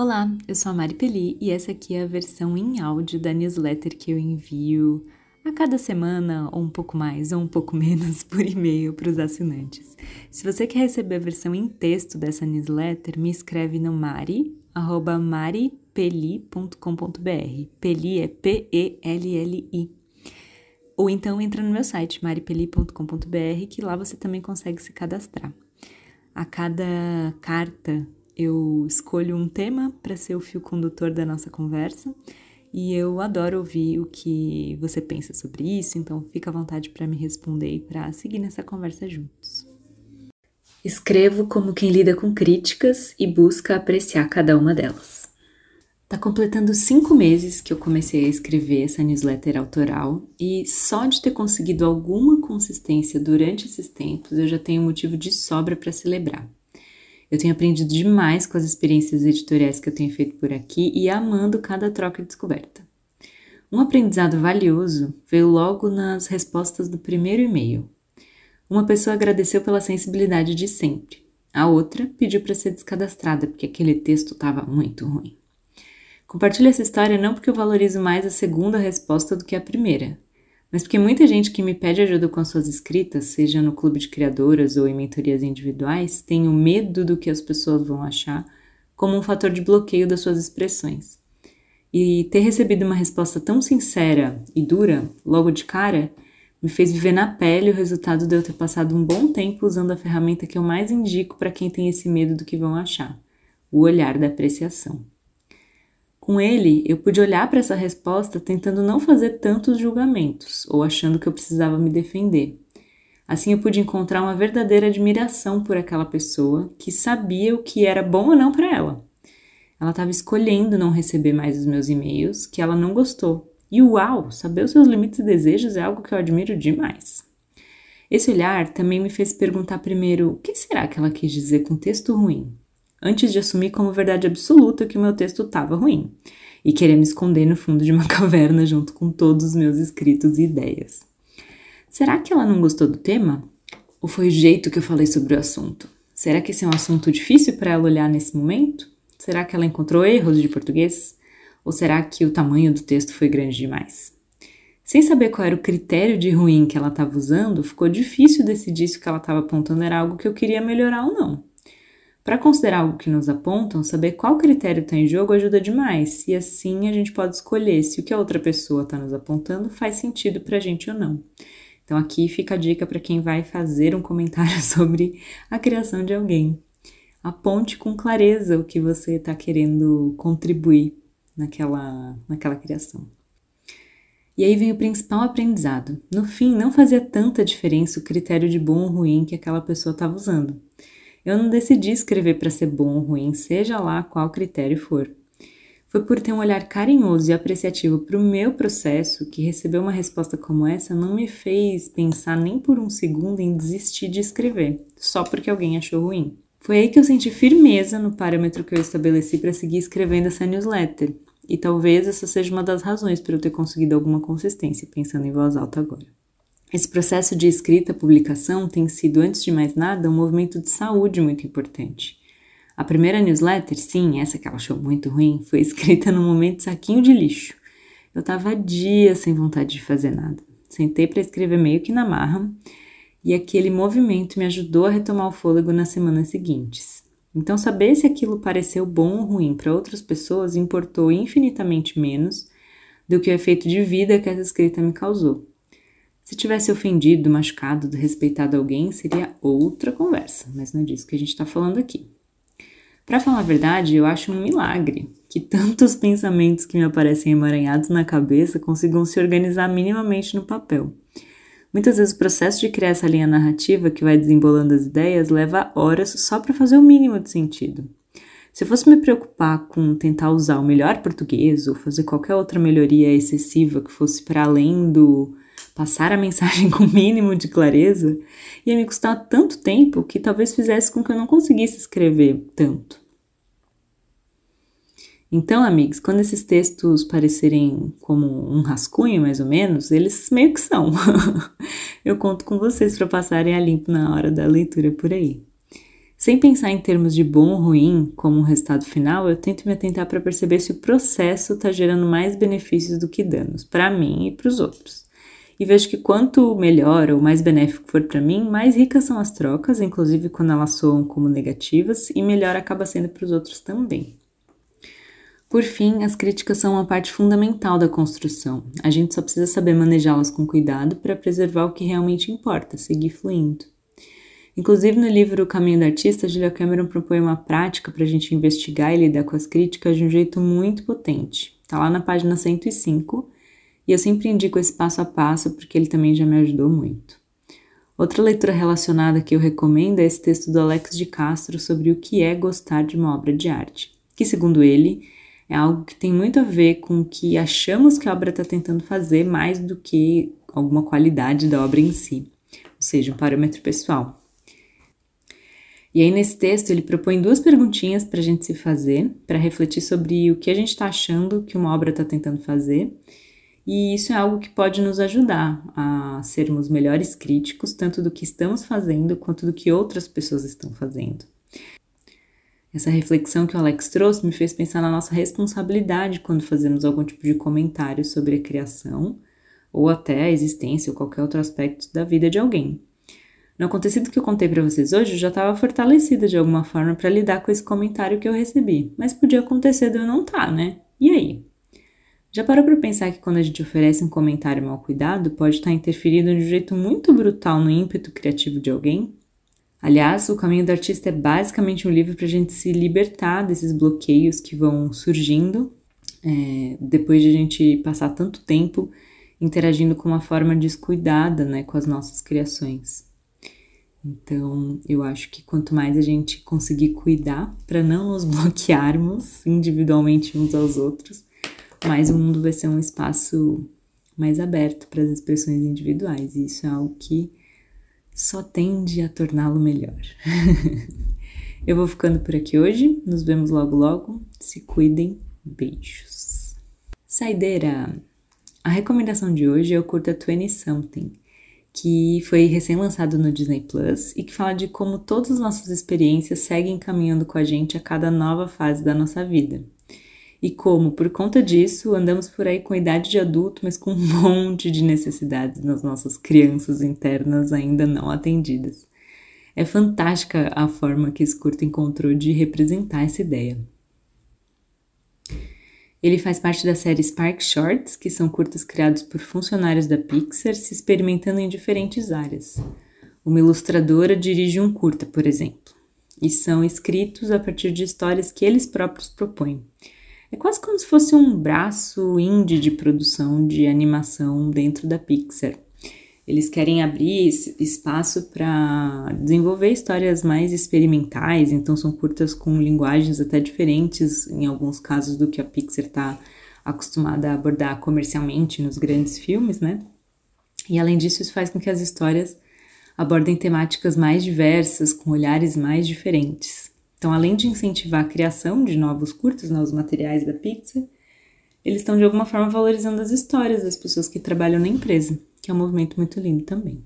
Olá, eu sou a Mari Peli e essa aqui é a versão em áudio da newsletter que eu envio a cada semana, ou um pouco mais, ou um pouco menos, por e-mail para os assinantes. Se você quer receber a versão em texto dessa newsletter, me escreve no mari, arroba maripeli.com.br. Peli é P-E-L-L-I. Ou então entra no meu site, maripeli.com.br, que lá você também consegue se cadastrar. A cada carta eu escolho um tema para ser o fio condutor da nossa conversa e eu adoro ouvir o que você pensa sobre isso, então fica à vontade para me responder e para seguir nessa conversa juntos. Escrevo como quem lida com críticas e busca apreciar cada uma delas. Tá completando cinco meses que eu comecei a escrever essa newsletter autoral e só de ter conseguido alguma consistência durante esses tempos eu já tenho motivo de sobra para celebrar. Eu tenho aprendido demais com as experiências editoriais que eu tenho feito por aqui e amando cada troca e descoberta. Um aprendizado valioso veio logo nas respostas do primeiro e-mail. Uma pessoa agradeceu pela sensibilidade de sempre. A outra pediu para ser descadastrada porque aquele texto estava muito ruim. Compartilho essa história não porque eu valorizo mais a segunda resposta do que a primeira, mas porque muita gente que me pede ajuda com as suas escritas, seja no clube de criadoras ou em mentorias individuais, tem o medo do que as pessoas vão achar como um fator de bloqueio das suas expressões. E ter recebido uma resposta tão sincera e dura, logo de cara, me fez viver na pele o resultado de eu ter passado um bom tempo usando a ferramenta que eu mais indico para quem tem esse medo do que vão achar: o olhar da apreciação. Com ele, eu pude olhar para essa resposta tentando não fazer tantos julgamentos ou achando que eu precisava me defender. Assim, eu pude encontrar uma verdadeira admiração por aquela pessoa que sabia o que era bom ou não para ela. Ela estava escolhendo não receber mais os meus e-mails, que ela não gostou. E uau, saber os seus limites e desejos é algo que eu admiro demais. Esse olhar também me fez perguntar primeiro o que será que ela quis dizer com texto ruim? Antes de assumir como verdade absoluta que o meu texto estava ruim e querer me esconder no fundo de uma caverna junto com todos os meus escritos e ideias. Será que ela não gostou do tema? Ou foi o jeito que eu falei sobre o assunto? Será que esse é um assunto difícil para ela olhar nesse momento? Será que ela encontrou erros de português? Ou será que o tamanho do texto foi grande demais? Sem saber qual era o critério de ruim que ela estava usando, ficou difícil decidir se o que ela estava apontando era algo que eu queria melhorar ou não. Para considerar algo que nos apontam, saber qual critério está em jogo ajuda demais, e assim a gente pode escolher se o que a outra pessoa está nos apontando faz sentido para a gente ou não. Então, aqui fica a dica para quem vai fazer um comentário sobre a criação de alguém. Aponte com clareza o que você está querendo contribuir naquela, naquela criação. E aí vem o principal aprendizado. No fim, não fazia tanta diferença o critério de bom ou ruim que aquela pessoa estava usando. Eu não decidi escrever para ser bom ou ruim, seja lá qual critério for. Foi por ter um olhar carinhoso e apreciativo para o meu processo que receber uma resposta como essa não me fez pensar nem por um segundo em desistir de escrever, só porque alguém achou ruim. Foi aí que eu senti firmeza no parâmetro que eu estabeleci para seguir escrevendo essa newsletter, e talvez essa seja uma das razões para eu ter conseguido alguma consistência, pensando em voz alta agora. Esse processo de escrita publicação tem sido, antes de mais nada, um movimento de saúde muito importante. A primeira newsletter, sim, essa que ela achou muito ruim, foi escrita no momento saquinho de lixo. Eu tava dias sem vontade de fazer nada. Sentei para escrever meio que na marra e aquele movimento me ajudou a retomar o fôlego nas semanas seguintes. Então, saber se aquilo pareceu bom ou ruim para outras pessoas importou infinitamente menos do que o efeito de vida que essa escrita me causou. Se tivesse ofendido, machucado, desrespeitado alguém, seria outra conversa, mas não é disso que a gente está falando aqui. Para falar a verdade, eu acho um milagre que tantos pensamentos que me aparecem emaranhados na cabeça consigam se organizar minimamente no papel. Muitas vezes o processo de criar essa linha narrativa que vai desembolando as ideias leva horas só para fazer o mínimo de sentido. Se eu fosse me preocupar com tentar usar o melhor português ou fazer qualquer outra melhoria excessiva que fosse para além do passar a mensagem com o mínimo de clareza ia me custar tanto tempo que talvez fizesse com que eu não conseguisse escrever tanto. Então, amigos, quando esses textos parecerem como um rascunho, mais ou menos, eles meio que são. eu conto com vocês para passarem a limpo na hora da leitura por aí. Sem pensar em termos de bom ou ruim como um resultado final, eu tento me atentar para perceber se o processo está gerando mais benefícios do que danos, para mim e para os outros. E vejo que quanto melhor ou mais benéfico for para mim, mais ricas são as trocas, inclusive quando elas soam como negativas, e melhor acaba sendo para os outros também. Por fim, as críticas são uma parte fundamental da construção. A gente só precisa saber manejá-las com cuidado para preservar o que realmente importa, seguir fluindo. Inclusive, no livro O Caminho do Artista, Julia Cameron propõe uma prática para a gente investigar e lidar com as críticas de um jeito muito potente. Está lá na página 105 e eu sempre indico esse passo a passo porque ele também já me ajudou muito. Outra leitura relacionada que eu recomendo é esse texto do Alex de Castro sobre o que é gostar de uma obra de arte, que, segundo ele, é algo que tem muito a ver com o que achamos que a obra está tentando fazer mais do que alguma qualidade da obra em si, ou seja, um parâmetro pessoal. E aí, nesse texto, ele propõe duas perguntinhas para a gente se fazer, para refletir sobre o que a gente está achando que uma obra está tentando fazer. E isso é algo que pode nos ajudar a sermos melhores críticos, tanto do que estamos fazendo quanto do que outras pessoas estão fazendo. Essa reflexão que o Alex trouxe me fez pensar na nossa responsabilidade quando fazemos algum tipo de comentário sobre a criação ou até a existência ou qualquer outro aspecto da vida de alguém. No acontecido que eu contei para vocês hoje, eu já estava fortalecida de alguma forma para lidar com esse comentário que eu recebi, mas podia acontecer de eu não estar, tá, né? E aí? Já parou para pensar que quando a gente oferece um comentário mal cuidado, pode estar interferindo de um jeito muito brutal no ímpeto criativo de alguém? Aliás, O Caminho do Artista é basicamente um livro para a gente se libertar desses bloqueios que vão surgindo é, depois de a gente passar tanto tempo interagindo com uma forma descuidada né, com as nossas criações. Então, eu acho que quanto mais a gente conseguir cuidar para não nos bloquearmos individualmente uns aos outros, mais o mundo vai ser um espaço mais aberto para as expressões individuais. E isso é algo que só tende a torná-lo melhor. Eu vou ficando por aqui hoje. Nos vemos logo logo. Se cuidem. Beijos. Saideira! A recomendação de hoje é o curta 20 Something, que foi recém-lançado no Disney Plus e que fala de como todas as nossas experiências seguem caminhando com a gente a cada nova fase da nossa vida e como, por conta disso, andamos por aí com idade de adulto, mas com um monte de necessidades nas nossas crianças internas ainda não atendidas. É fantástica a forma que esse curto encontrou de representar essa ideia. Ele faz parte da série Spark Shorts, que são curtas criados por funcionários da Pixar se experimentando em diferentes áreas. Uma ilustradora dirige um curta, por exemplo, e são escritos a partir de histórias que eles próprios propõem. É quase como se fosse um braço indie de produção de animação dentro da Pixar. Eles querem abrir espaço para desenvolver histórias mais experimentais, então são curtas com linguagens até diferentes, em alguns casos, do que a Pixar está acostumada a abordar comercialmente nos grandes filmes, né? E além disso, isso faz com que as histórias abordem temáticas mais diversas, com olhares mais diferentes. Então, além de incentivar a criação de novos curtos, novos materiais da Pixar, eles estão de alguma forma valorizando as histórias das pessoas que trabalham na empresa, que é um movimento muito lindo também.